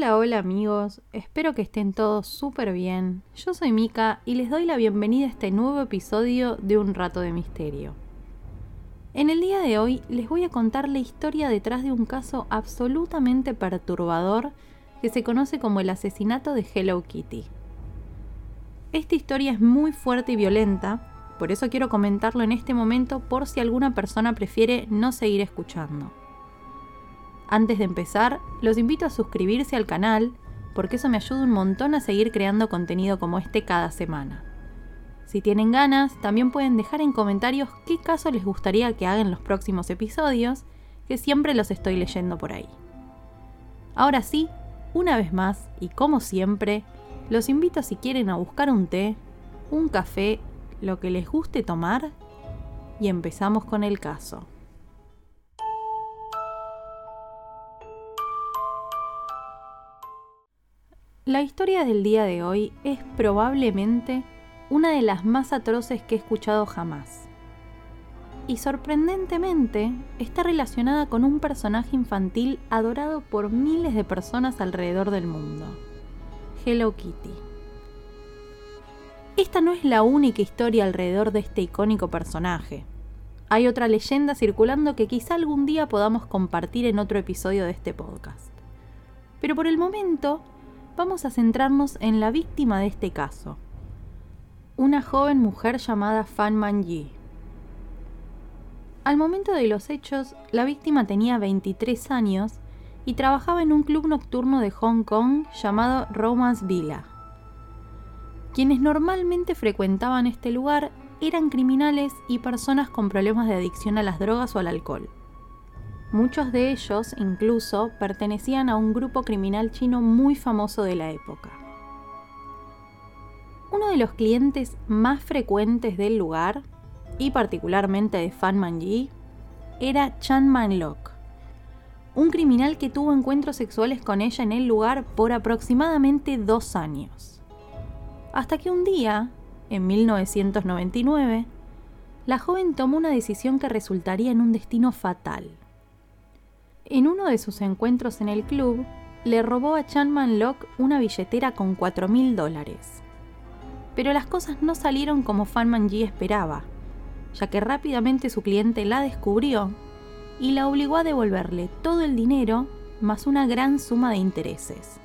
Hola, hola amigos, espero que estén todos súper bien. Yo soy Mika y les doy la bienvenida a este nuevo episodio de Un Rato de Misterio. En el día de hoy les voy a contar la historia detrás de un caso absolutamente perturbador que se conoce como el asesinato de Hello Kitty. Esta historia es muy fuerte y violenta, por eso quiero comentarlo en este momento por si alguna persona prefiere no seguir escuchando. Antes de empezar, los invito a suscribirse al canal porque eso me ayuda un montón a seguir creando contenido como este cada semana. Si tienen ganas, también pueden dejar en comentarios qué caso les gustaría que haga en los próximos episodios, que siempre los estoy leyendo por ahí. Ahora sí, una vez más, y como siempre, los invito si quieren a buscar un té, un café, lo que les guste tomar, y empezamos con el caso. La historia del día de hoy es probablemente una de las más atroces que he escuchado jamás. Y sorprendentemente está relacionada con un personaje infantil adorado por miles de personas alrededor del mundo, Hello Kitty. Esta no es la única historia alrededor de este icónico personaje. Hay otra leyenda circulando que quizá algún día podamos compartir en otro episodio de este podcast. Pero por el momento, vamos a centrarnos en la víctima de este caso, una joven mujer llamada Fan Manji. Al momento de los hechos, la víctima tenía 23 años y trabajaba en un club nocturno de Hong Kong llamado Romance Villa. Quienes normalmente frecuentaban este lugar eran criminales y personas con problemas de adicción a las drogas o al alcohol. Muchos de ellos incluso pertenecían a un grupo criminal chino muy famoso de la época. Uno de los clientes más frecuentes del lugar, y particularmente de Fan Manji, era Chan Man Lok, un criminal que tuvo encuentros sexuales con ella en el lugar por aproximadamente dos años. Hasta que un día, en 1999, la joven tomó una decisión que resultaría en un destino fatal. En uno de sus encuentros en el club, le robó a Chanman Locke una billetera con 4 mil dólares. Pero las cosas no salieron como Fan Manji esperaba, ya que rápidamente su cliente la descubrió y la obligó a devolverle todo el dinero más una gran suma de intereses.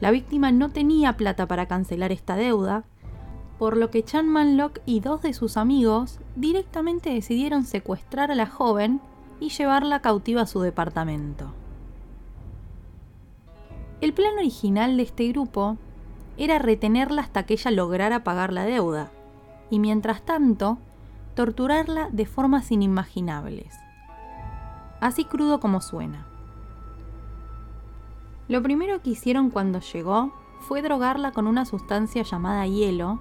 La víctima no tenía plata para cancelar esta deuda, por lo que Chan Manlock y dos de sus amigos directamente decidieron secuestrar a la joven y llevarla cautiva a su departamento. El plan original de este grupo era retenerla hasta que ella lograra pagar la deuda, y mientras tanto, torturarla de formas inimaginables. Así crudo como suena. Lo primero que hicieron cuando llegó fue drogarla con una sustancia llamada hielo,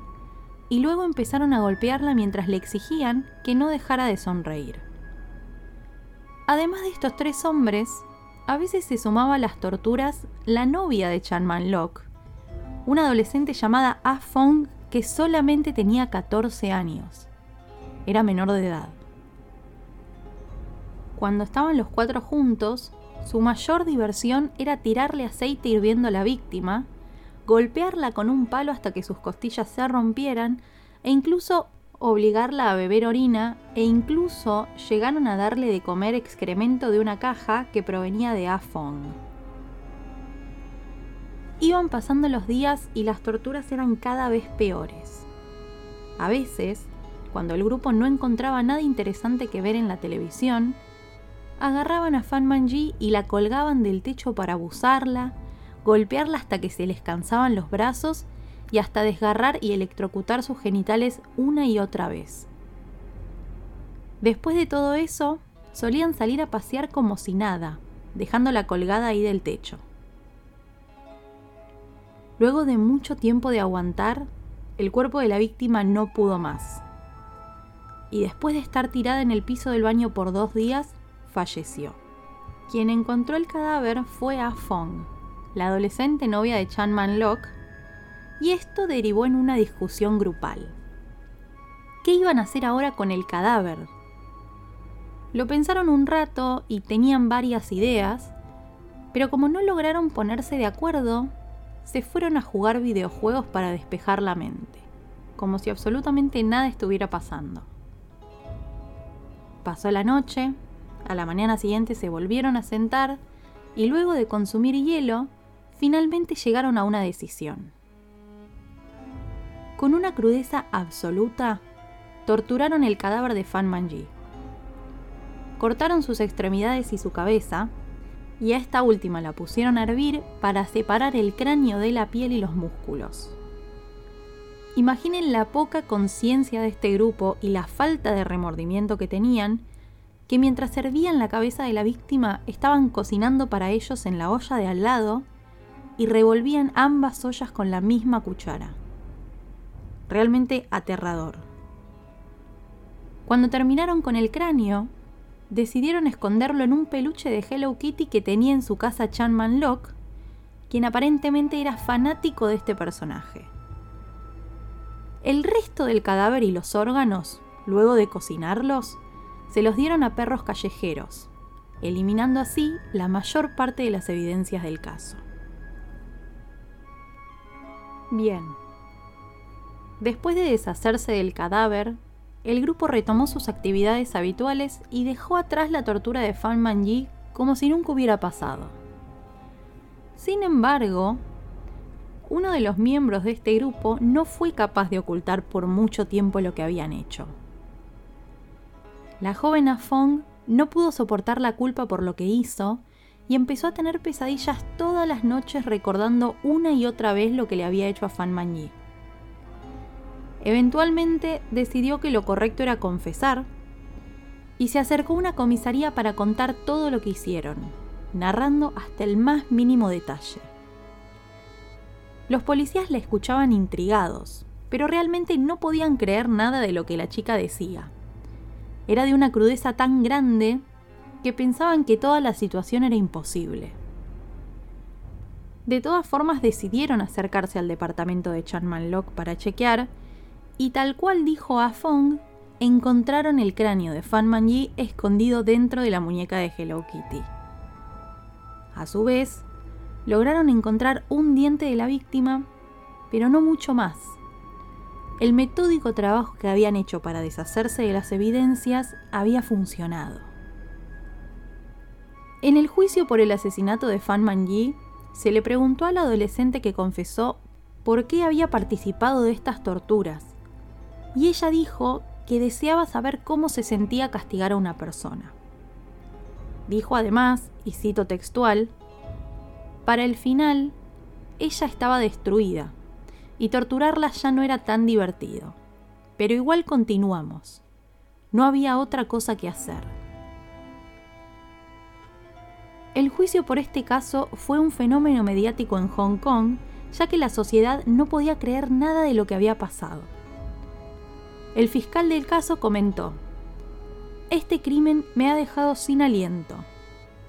y luego empezaron a golpearla mientras le exigían que no dejara de sonreír. Además de estos tres hombres, a veces se sumaba a las torturas la novia de Chan Man Lok, una adolescente llamada Ah Fong que solamente tenía 14 años. Era menor de edad. Cuando estaban los cuatro juntos, su mayor diversión era tirarle aceite hirviendo a la víctima, golpearla con un palo hasta que sus costillas se rompieran e incluso obligarla a beber orina e incluso llegaron a darle de comer excremento de una caja que provenía de Afong. Iban pasando los días y las torturas eran cada vez peores. A veces, cuando el grupo no encontraba nada interesante que ver en la televisión, agarraban a Fan Manji y la colgaban del techo para abusarla, golpearla hasta que se les cansaban los brazos y hasta desgarrar y electrocutar sus genitales una y otra vez. Después de todo eso, solían salir a pasear como si nada, dejándola colgada ahí del techo. Luego de mucho tiempo de aguantar, el cuerpo de la víctima no pudo más. Y después de estar tirada en el piso del baño por dos días, falleció. Quien encontró el cadáver fue A Fong, la adolescente novia de Chan Man Lok, y esto derivó en una discusión grupal. ¿Qué iban a hacer ahora con el cadáver? Lo pensaron un rato y tenían varias ideas, pero como no lograron ponerse de acuerdo, se fueron a jugar videojuegos para despejar la mente, como si absolutamente nada estuviera pasando. Pasó la noche, a la mañana siguiente se volvieron a sentar y luego de consumir hielo, finalmente llegaron a una decisión. Con una crudeza absoluta, torturaron el cadáver de Fan Manji. Cortaron sus extremidades y su cabeza, y a esta última la pusieron a hervir para separar el cráneo de la piel y los músculos. Imaginen la poca conciencia de este grupo y la falta de remordimiento que tenían, que mientras servían la cabeza de la víctima estaban cocinando para ellos en la olla de al lado y revolvían ambas ollas con la misma cuchara. Realmente aterrador. Cuando terminaron con el cráneo, decidieron esconderlo en un peluche de Hello Kitty que tenía en su casa Chan Man Lok, quien aparentemente era fanático de este personaje. El resto del cadáver y los órganos, luego de cocinarlos, se los dieron a perros callejeros, eliminando así la mayor parte de las evidencias del caso. Bien. Después de deshacerse del cadáver, el grupo retomó sus actividades habituales y dejó atrás la tortura de Fan Manji como si nunca hubiera pasado. Sin embargo, uno de los miembros de este grupo no fue capaz de ocultar por mucho tiempo lo que habían hecho. La joven Afong no pudo soportar la culpa por lo que hizo y empezó a tener pesadillas todas las noches recordando una y otra vez lo que le había hecho a Fan Manji. Eventualmente decidió que lo correcto era confesar y se acercó a una comisaría para contar todo lo que hicieron, narrando hasta el más mínimo detalle. Los policías le escuchaban intrigados, pero realmente no podían creer nada de lo que la chica decía. Era de una crudeza tan grande que pensaban que toda la situación era imposible. De todas formas decidieron acercarse al departamento de Chan Lock para chequear y tal cual dijo a Fong, encontraron el cráneo de Fan Manji escondido dentro de la muñeca de Hello Kitty. A su vez, lograron encontrar un diente de la víctima, pero no mucho más. El metódico trabajo que habían hecho para deshacerse de las evidencias había funcionado. En el juicio por el asesinato de Fan Manji, se le preguntó al adolescente que confesó por qué había participado de estas torturas y ella dijo que deseaba saber cómo se sentía castigar a una persona. Dijo además, y cito textual, para el final, ella estaba destruida y torturarla ya no era tan divertido. Pero igual continuamos. No había otra cosa que hacer. El juicio por este caso fue un fenómeno mediático en Hong Kong, ya que la sociedad no podía creer nada de lo que había pasado. El fiscal del caso comentó, Este crimen me ha dejado sin aliento.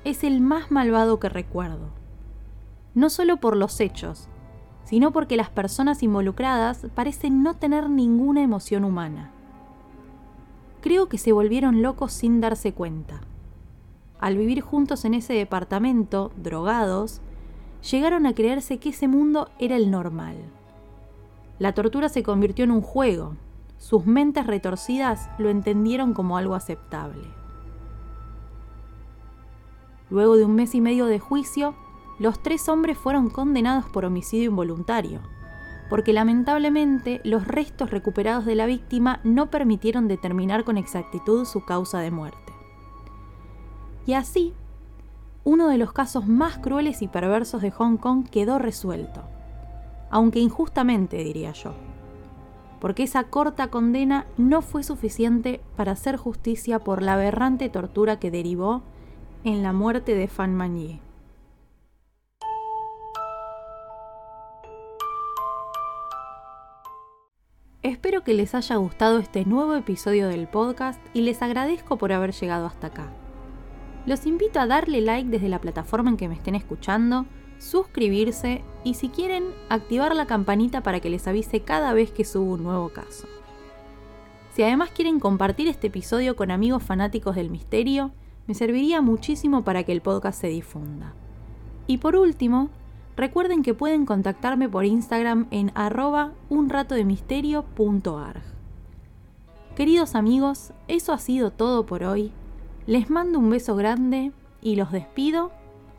Es el más malvado que recuerdo. No solo por los hechos, sino porque las personas involucradas parecen no tener ninguna emoción humana. Creo que se volvieron locos sin darse cuenta. Al vivir juntos en ese departamento, drogados, llegaron a creerse que ese mundo era el normal. La tortura se convirtió en un juego, sus mentes retorcidas lo entendieron como algo aceptable. Luego de un mes y medio de juicio, los tres hombres fueron condenados por homicidio involuntario, porque lamentablemente los restos recuperados de la víctima no permitieron determinar con exactitud su causa de muerte. Y así, uno de los casos más crueles y perversos de Hong Kong quedó resuelto, aunque injustamente diría yo porque esa corta condena no fue suficiente para hacer justicia por la aberrante tortura que derivó en la muerte de Fan Manier. Espero que les haya gustado este nuevo episodio del podcast y les agradezco por haber llegado hasta acá. Los invito a darle like desde la plataforma en que me estén escuchando suscribirse y si quieren, activar la campanita para que les avise cada vez que subo un nuevo caso. Si además quieren compartir este episodio con amigos fanáticos del misterio, me serviría muchísimo para que el podcast se difunda. Y por último, recuerden que pueden contactarme por Instagram en arroba unratodemisterio.arg. Queridos amigos, eso ha sido todo por hoy. Les mando un beso grande y los despido